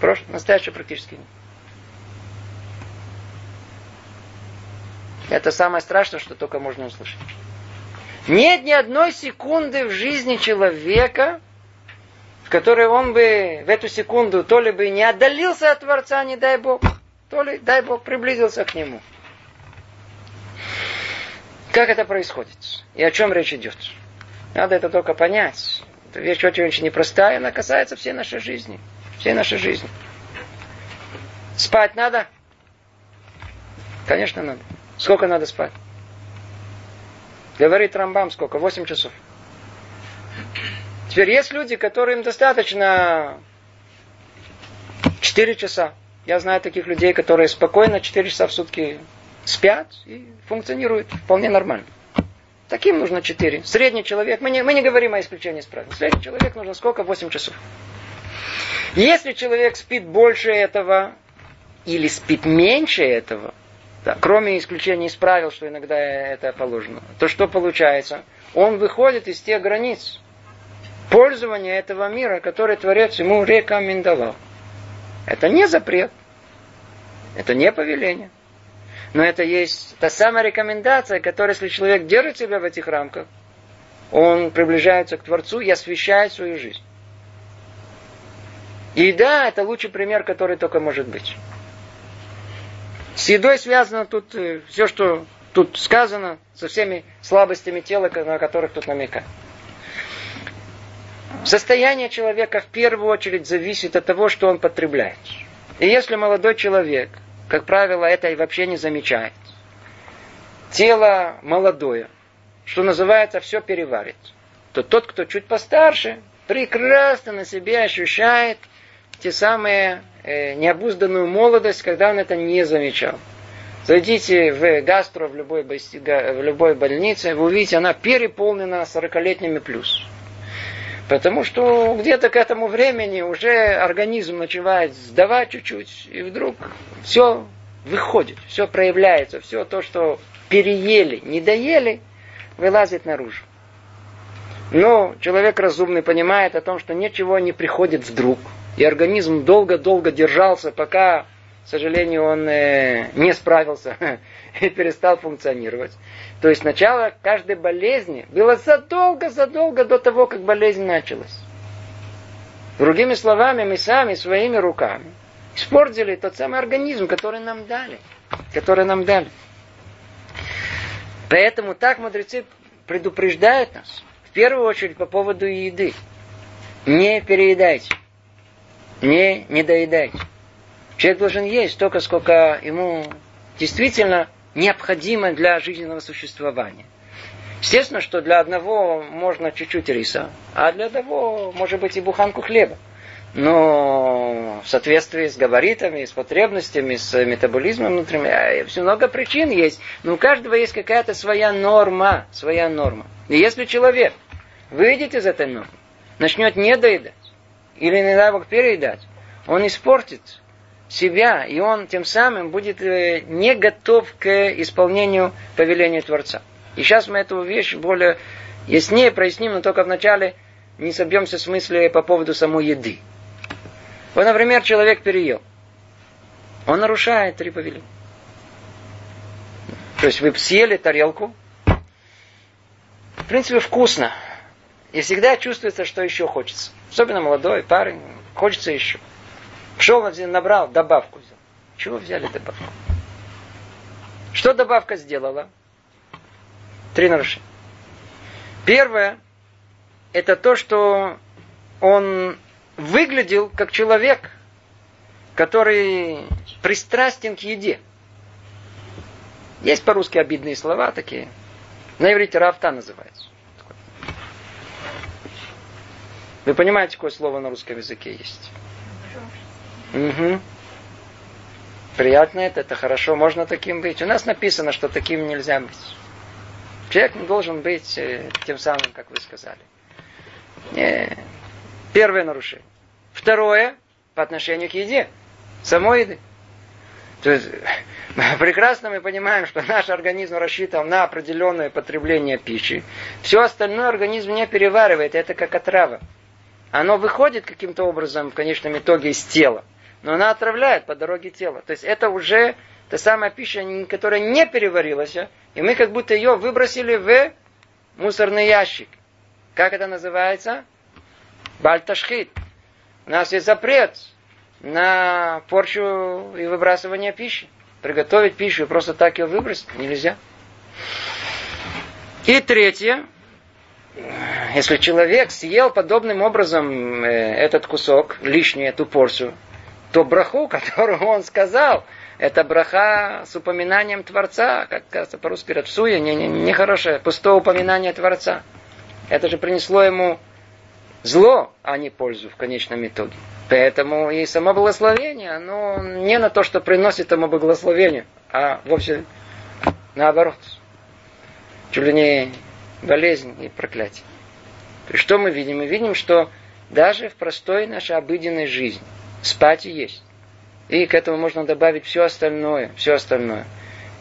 прошлое, настоящее практически нет. Это самое страшное, что только можно услышать. Нет ни одной секунды в жизни человека, в которой он бы в эту секунду то ли бы не отдалился от Творца, не дай Бог, то ли, дай Бог, приблизился к нему. Как это происходит? И о чем речь идет? Надо это только понять. Это вещь очень-очень непростая, она касается всей нашей жизни. Всей нашей жизни. Спать надо? Конечно, надо. Сколько надо спать? Говорит Рамбам сколько? Восемь часов. Теперь есть люди, которым достаточно 4 часа. Я знаю таких людей, которые спокойно 4 часа в сутки спят и функционируют вполне нормально. Таким нужно 4. Средний человек, мы не, мы не говорим о исключении из правил. Средний человек нужно сколько? 8 часов. Если человек спит больше этого или спит меньше этого, да, кроме исключения из правил, что иногда это положено, то что получается? Он выходит из тех границ пользования этого мира, который Творец ему рекомендовал. Это не запрет. Это не повеление. Но это есть та самая рекомендация, которая, если человек держит себя в этих рамках, он приближается к Творцу и освещает свою жизнь. И да, это лучший пример, который только может быть. С едой связано тут э, все, что тут сказано, со всеми слабостями тела, на которых тут намекают. Состояние человека в первую очередь зависит от того, что он потребляет. И если молодой человек, как правило, это и вообще не замечает, тело молодое, что называется, все переварит, то тот, кто чуть постарше, прекрасно на себе ощущает те самые э, необузданную молодость, когда он это не замечал. Зайдите в гастро, в любой, в любой больнице, вы увидите, она переполнена 40-летними плюс. Потому что где-то к этому времени уже организм начинает сдавать чуть-чуть, и вдруг все выходит, все проявляется, все то, что переели, не доели, вылазит наружу. Но человек разумный понимает о том, что ничего не приходит вдруг. И организм долго-долго держался, пока, к сожалению, он э, не справился и перестал функционировать. То есть начало каждой болезни было задолго-задолго до того, как болезнь началась. Другими словами, мы сами своими руками испортили тот самый организм, который нам дали. Который нам дали. Поэтому так мудрецы предупреждают нас. В первую очередь по поводу еды. Не переедайте. Не недоедайте. Человек должен есть столько, сколько ему действительно необходимо для жизненного существования. Естественно, что для одного можно чуть-чуть риса, а для одного может быть и буханку хлеба. Но в соответствии с габаритами, с потребностями, с метаболизмом внутренним, э, много причин есть. Но у каждого есть какая-то своя норма, своя норма. И если человек выйдет из этой нормы, начнет не доедать, или, не дай Бог, переедать, он испортит себя, и он тем самым будет э, не готов к исполнению повеления Творца. И сейчас мы эту вещь более яснее проясним, но только вначале не собьемся в смысле по поводу самой еды. Вот, например, человек переел. Он нарушает три повеления. То есть вы съели тарелку. В принципе, вкусно. И всегда чувствуется, что еще хочется. Особенно молодой парень. Хочется еще. Пошел, набрал, добавку взял. Чего взяли добавку? Что добавка сделала? Три нарушения. Первое, это то, что он выглядел как человек, который пристрастен к еде. Есть по-русски обидные слова такие. На иврите рафта называется. Вы понимаете, какое слово на русском языке есть? Угу. Приятно это, это хорошо, можно таким быть. У нас написано, что таким нельзя быть. Человек не должен быть э, тем самым, как вы сказали. Не. Первое нарушение. Второе, по отношению к еде. Самой еды. То есть, прекрасно мы понимаем, что наш организм рассчитан на определенное потребление пищи. Все остальное организм не переваривает, это как отрава. Оно выходит каким-то образом в конечном итоге из тела но она отравляет по дороге тела. То есть это уже та самая пища, которая не переварилась, и мы как будто ее выбросили в мусорный ящик. Как это называется? Бальташхит. У нас есть запрет на порчу и выбрасывание пищи. Приготовить пищу и просто так ее выбросить нельзя. И третье, если человек съел подобным образом э, этот кусок, лишнюю эту порцию, то браху, которую он сказал, это браха с упоминанием Творца, как кажется по-русски говорят, суя, нехорошее, не, не пустое упоминание Творца. Это же принесло ему зло, а не пользу в конечном итоге. Поэтому и само благословение, оно не на то, что приносит ему благословение, а вовсе наоборот. Чуть ли не болезнь и проклятие. Есть что мы видим? Мы видим, что даже в простой нашей обыденной жизни – Спать и есть. И к этому можно добавить все остальное, все остальное.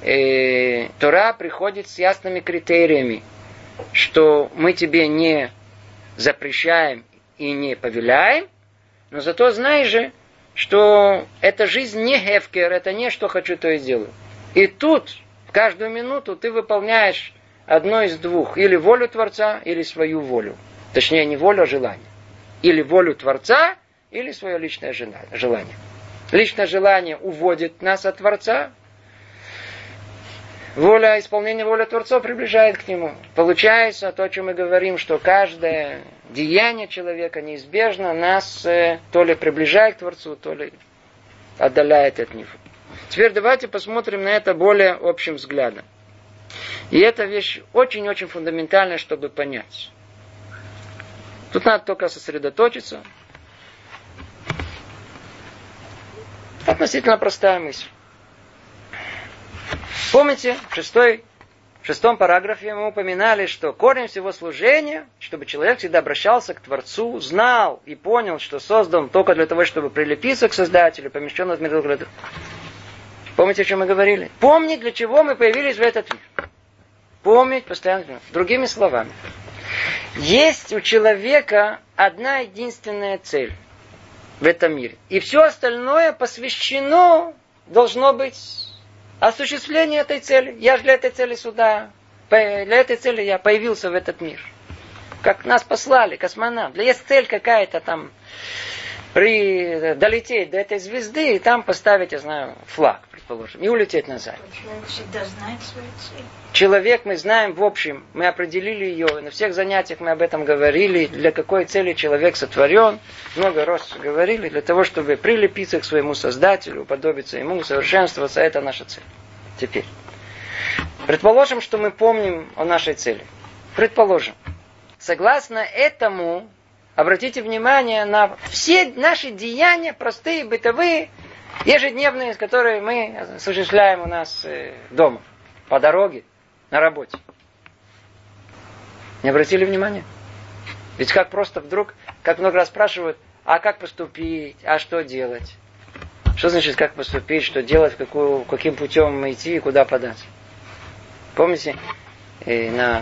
И Тора приходит с ясными критериями, что мы тебе не запрещаем и не повеляем, но зато знай же, что эта жизнь не хевкер, это не что хочу, то и сделаю. И тут, каждую минуту, ты выполняешь одно из двух. Или волю Творца, или свою волю. Точнее, не волю, а желание. Или волю Творца, или свое личное желание. Личное желание уводит нас от Творца. Воля, исполнение воли Творца приближает к Нему. Получается то, о чем мы говорим, что каждое деяние человека неизбежно нас э, то ли приближает к Творцу, то ли отдаляет от Него. Теперь давайте посмотрим на это более общим взглядом. И эта вещь очень-очень фундаментальная, чтобы понять. Тут надо только сосредоточиться. Относительно простая мысль. Помните, в, шестой, в шестом параграфе мы упоминали, что корень всего служения, чтобы человек всегда обращался к Творцу, знал и понял, что создан только для того, чтобы прилепиться к Создателю, помещен в мир. Помните, о чем мы говорили? Помни, для чего мы появились в этот мир. Помнить постоянно. Другими словами, есть у человека одна единственная цель в этом мире. И все остальное посвящено должно быть осуществлению этой цели. Я же для этой цели сюда, для этой цели я появился в этот мир. Как нас послали, космонавт. Для есть цель какая-то там при, долететь до этой звезды и там поставить, я знаю, флаг, предположим, и улететь назад. Человек всегда знает свою цель. Человек мы знаем в общем, мы определили ее, на всех занятиях мы об этом говорили, для какой цели человек сотворен, много раз говорили, для того, чтобы прилепиться к своему Создателю, уподобиться ему, усовершенствоваться, это наша цель. Теперь. Предположим, что мы помним о нашей цели. Предположим. Согласно этому, обратите внимание на все наши деяния, простые, бытовые, ежедневные, которые мы осуществляем у нас э, дома, по дороге, на работе. Не обратили внимания? Ведь как просто вдруг, как много раз спрашивают, а как поступить, а что делать? Что значит, как поступить, что делать, какую, каким путем идти и куда податься? Помните, э, на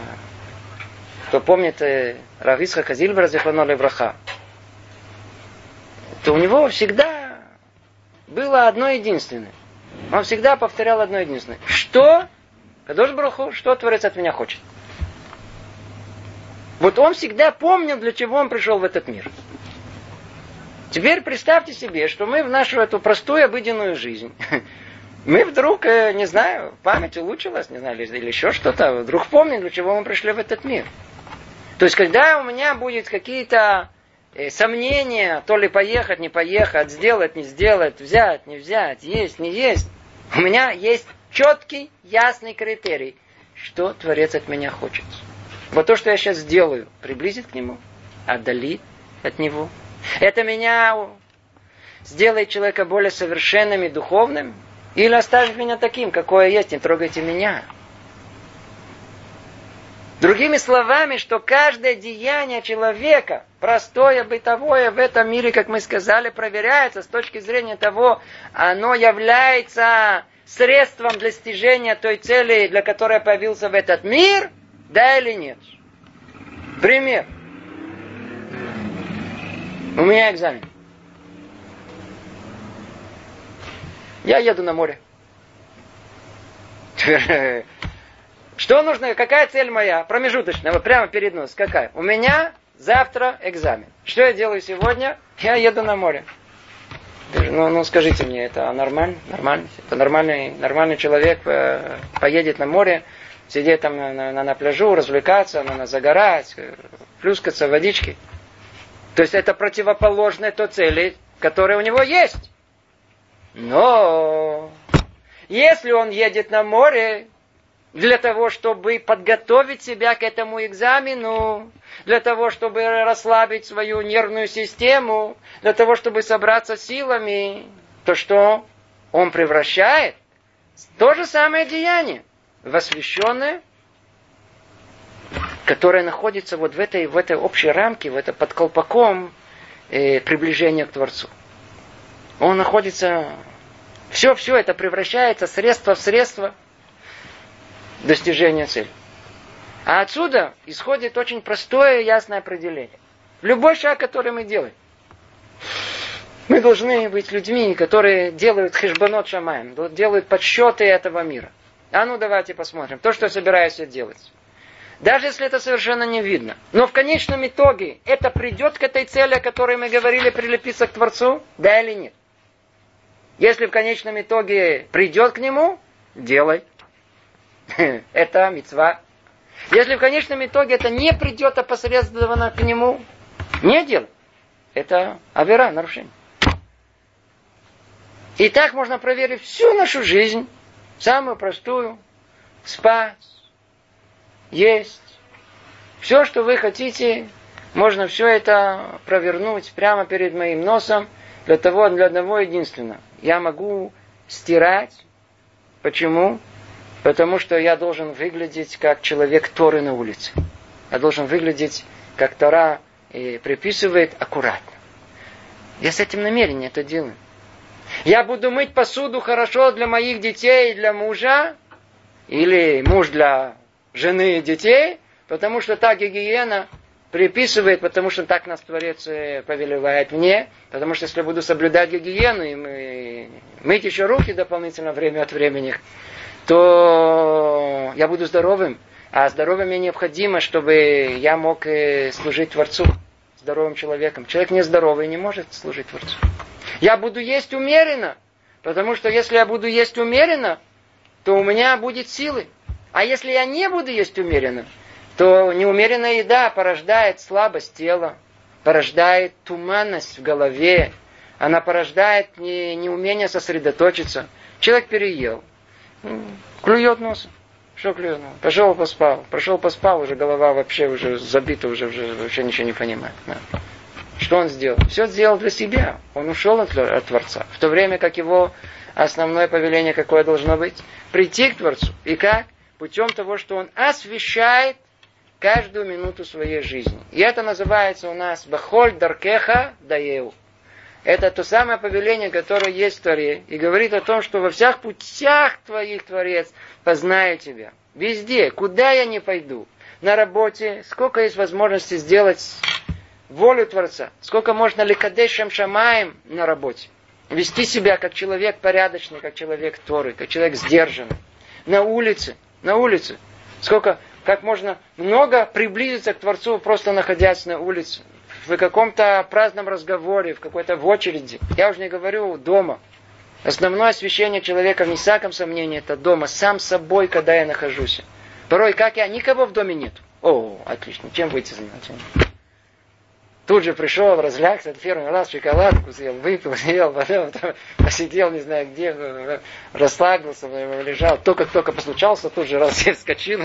кто помнит э, Рависка Казильбара Зихвано Левраха, то у него всегда было одно единственное. Он всегда повторял одно единственное. Что? Кадош Браху, что Творец от меня хочет? Вот он всегда помнил, для чего он пришел в этот мир. Теперь представьте себе, что мы в нашу эту простую обыденную жизнь мы вдруг, э, не знаю, память улучшилась, не знаю, или еще что-то, вдруг помним, для чего мы пришли в этот мир. То есть, когда у меня будет какие-то сомнения, то ли поехать, не поехать, сделать, не сделать, взять, не взять, есть, не есть, у меня есть четкий, ясный критерий, что Творец от меня хочет. Вот то, что я сейчас сделаю, приблизит к Нему, отдалит от Него. Это меня сделает человека более совершенным и духовным, или оставит меня таким, какое есть, не трогайте меня. Другими словами, что каждое деяние человека, простое, бытовое в этом мире, как мы сказали, проверяется с точки зрения того, оно является средством для достижения той цели, для которой появился в этот мир, да или нет. Пример. У меня экзамен. Я еду на море. Что нужно, какая цель моя? Промежуточная, вот прямо перед нос. Какая? У меня завтра экзамен. Что я делаю сегодня? Я еду на море. Ну, ну скажите мне, это нормально? Нормально? Это нормальный, нормальный человек э, поедет на море, сидеть там на, на, на пляжу, развлекаться, на, на загорать, э, плюскаться в водичке. То есть это противоположное той цели, которая у него есть. Но если он едет на море, для того, чтобы подготовить себя к этому экзамену, для того, чтобы расслабить свою нервную систему, для того, чтобы собраться силами, то что он превращает то же самое деяние в освященное, которое находится вот в этой, в этой общей рамке, в этом под колпаком э, приближения к Творцу. Он находится... Все, все это превращается средство в средство – достижения цели. А отсюда исходит очень простое и ясное определение. Любой шаг, который мы делаем. Мы должны быть людьми, которые делают хешбанот шамаем, делают подсчеты этого мира. А ну давайте посмотрим. То, что я собираюсь делать. Даже если это совершенно не видно. Но в конечном итоге это придет к этой цели, о которой мы говорили, прилепиться к Творцу, да или нет? Если в конечном итоге придет к нему, делай. Это мецва. Если в конечном итоге это не придет опосредованно к нему, не делай. Это авера, нарушение. И так можно проверить всю нашу жизнь, самую простую, спать, есть. Все, что вы хотите, можно все это провернуть прямо перед моим носом для того, для одного единственного. Я могу стирать. Почему? Потому что я должен выглядеть как человек Торы на улице. Я должен выглядеть, как Тора и приписывает, аккуратно. Я с этим намерением это делаю. Я буду мыть посуду хорошо для моих детей и для мужа, или муж для жены и детей, потому что та гигиена приписывает, потому что так нас Творец э, повелевает мне, потому что если буду соблюдать гигиену и мы, мыть еще руки дополнительно время от времени, то я буду здоровым. А здоровье мне необходимо, чтобы я мог э, служить Творцу здоровым человеком. Человек нездоровый не может служить Творцу. Я буду есть умеренно, потому что если я буду есть умеренно, то у меня будет силы. А если я не буду есть умеренно, то неумеренная еда порождает слабость тела, порождает туманность в голове, она порождает не, неумение сосредоточиться. Человек переел, клюет носом. Что клюет? Пошел поспал. Прошел поспал, уже голова вообще уже забита, уже, уже вообще ничего не понимает. Да. Что он сделал? Все сделал для себя. Он ушел от, от Творца. В то время как его основное повеление какое должно быть? Прийти к Творцу. И как? Путем того, что он освещает каждую минуту своей жизни. И это называется у нас Бахоль Даркеха Даеу. Это то самое повеление, которое есть в Торе. И говорит о том, что во всех путях твоих, Творец, познаю тебя. Везде, куда я не пойду. На работе, сколько есть возможности сделать волю Творца. Сколько можно ликадешем шамаем на работе. Вести себя как человек порядочный, как человек Торы, как человек сдержанный. На улице, на улице. Сколько, как можно много приблизиться к Творцу, просто находясь на улице. В каком-то праздном разговоре, в какой-то в очереди. Я уже не говорю дома. Основное освящение человека, в всяком сомнении, это дома, сам собой, когда я нахожусь. Порой, как я, никого в доме нет. О, отлично, чем выйти заниматься? Тут же пришел, разлягся, первый раз шоколадку съел, выпил, съел, посидел, не знаю где, расслабился, лежал. Только-только постучался, тут же раз вскочил,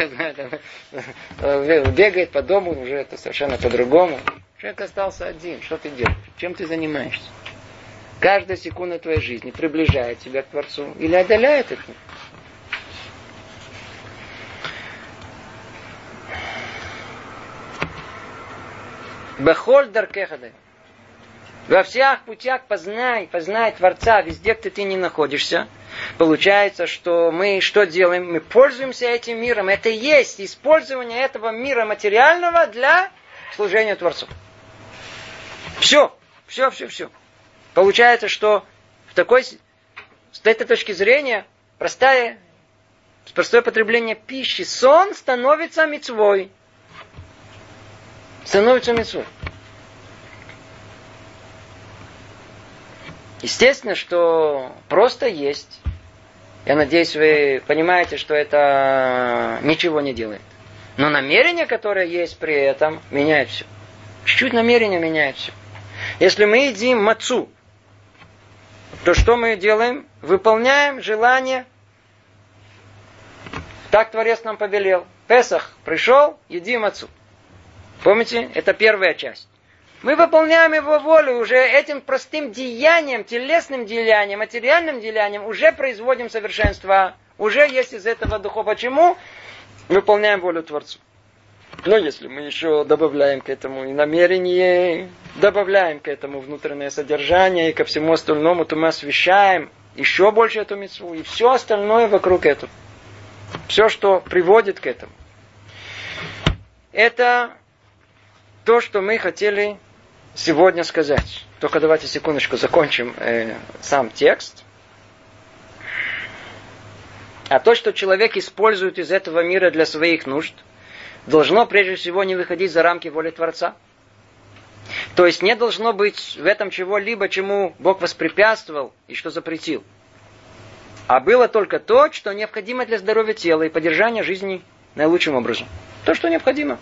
бегает по дому, уже это совершенно по-другому. Человек остался один. Что ты делаешь? Чем ты занимаешься? Каждая секунда твоей жизни приближает тебя к Творцу или отдаляет от него. Бехоль даркехады. Во всех путях познай, познай Творца, везде, где ты не находишься. Получается, что мы что делаем? Мы пользуемся этим миром. Это и есть использование этого мира материального для служения Творцу. Все, все, все, все. Получается, что в такой, с этой точки зрения, простая, простое потребление пищи, сон становится мецвой становится мецвой. Естественно, что просто есть. Я надеюсь, вы понимаете, что это ничего не делает. Но намерение, которое есть при этом, меняет все. Чуть-чуть намерение меняет все. Если мы едим мацу, то что мы делаем? Выполняем желание. Так Творец нам повелел. Песах пришел, еди мацу. Помните? Это первая часть. Мы выполняем его волю уже этим простым деянием, телесным деянием, материальным деянием, уже производим совершенство. Уже есть из этого духа. Почему? Выполняем волю Творцу. Но если мы еще добавляем к этому и намерение, добавляем к этому внутреннее содержание и ко всему остальному, то мы освещаем еще больше эту мецву и все остальное вокруг этого. Все, что приводит к этому. Это то, что мы хотели сегодня сказать. Только давайте секундочку закончим э, сам текст. А то, что человек использует из этого мира для своих нужд, должно прежде всего не выходить за рамки воли Творца. То есть не должно быть в этом чего-либо, чему Бог воспрепятствовал и что запретил. А было только то, что необходимо для здоровья тела и поддержания жизни наилучшим образом. То, что необходимо.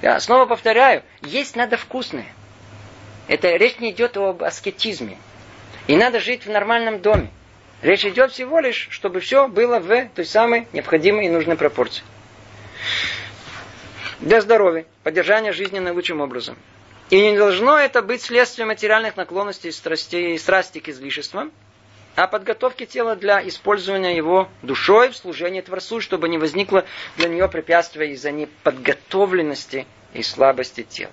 Я снова повторяю, есть надо вкусное. Это речь не идет об аскетизме. И надо жить в нормальном доме. Речь идет всего лишь, чтобы все было в той самой необходимой и нужной пропорции. Для здоровья, поддержания жизни наилучшим образом. И не должно это быть следствием материальных наклонностей страстей, страсти к излишествам, а подготовки тела для использования его душой в служении Творцу, чтобы не возникло для нее препятствия из-за неподготовленности и слабости тела.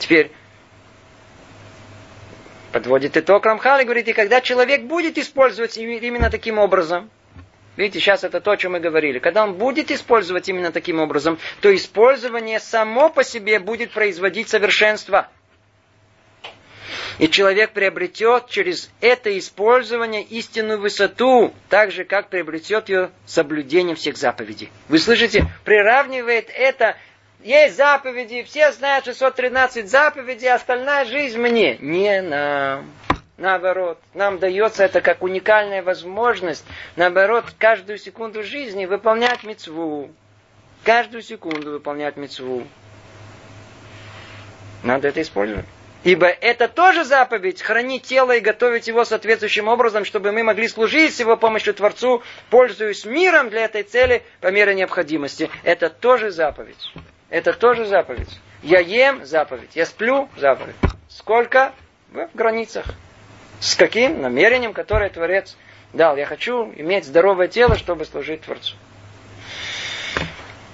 Теперь подводит итог Рамхал и говорит, и когда человек будет использовать именно таким образом, видите, сейчас это то, о чем мы говорили, когда он будет использовать именно таким образом, то использование само по себе будет производить совершенство. И человек приобретет через это использование истинную высоту, так же, как приобретет ее соблюдением всех заповедей. Вы слышите, приравнивает это есть заповеди, все знают 613 заповедей, остальная жизнь мне. Не нам. Наоборот, нам дается это как уникальная возможность, наоборот, каждую секунду жизни выполнять мецву. Каждую секунду выполнять мецву. Надо это использовать. Ибо это тоже заповедь, хранить тело и готовить его соответствующим образом, чтобы мы могли служить с его помощью Творцу, пользуясь миром для этой цели по мере необходимости. Это тоже заповедь. Это тоже заповедь. Я ем заповедь. Я сплю заповедь. Сколько? В границах. С каким намерением, которое Творец дал. Я хочу иметь здоровое тело, чтобы служить Творцу.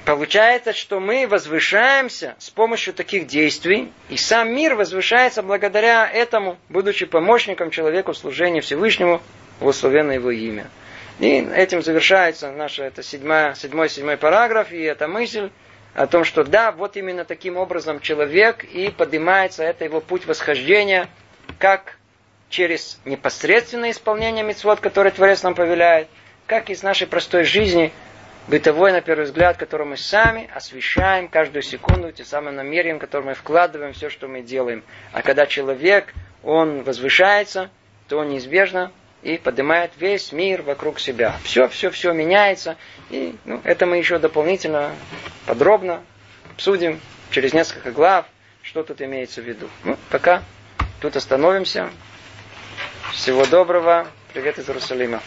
Получается, что мы возвышаемся с помощью таких действий, и сам мир возвышается благодаря этому, будучи помощником человеку в служении Всевышнему, благословенно его имя. И этим завершается наша это седьмой, седьмой, седьмой параграф, и эта мысль, о том, что да, вот именно таким образом человек и поднимается, это его путь восхождения, как через непосредственное исполнение мецвод, который Творец нам повеляет, как из нашей простой жизни, бытовой, на первый взгляд, который мы сами освещаем каждую секунду, тем самым намерением, которое мы вкладываем все, что мы делаем. А когда человек, он возвышается, то он неизбежно и поднимает весь мир вокруг себя. Все, все, все меняется. И ну, это мы еще дополнительно, подробно обсудим через несколько глав, что тут имеется в виду. Ну, пока тут остановимся. Всего доброго. Привет из Иерусалима.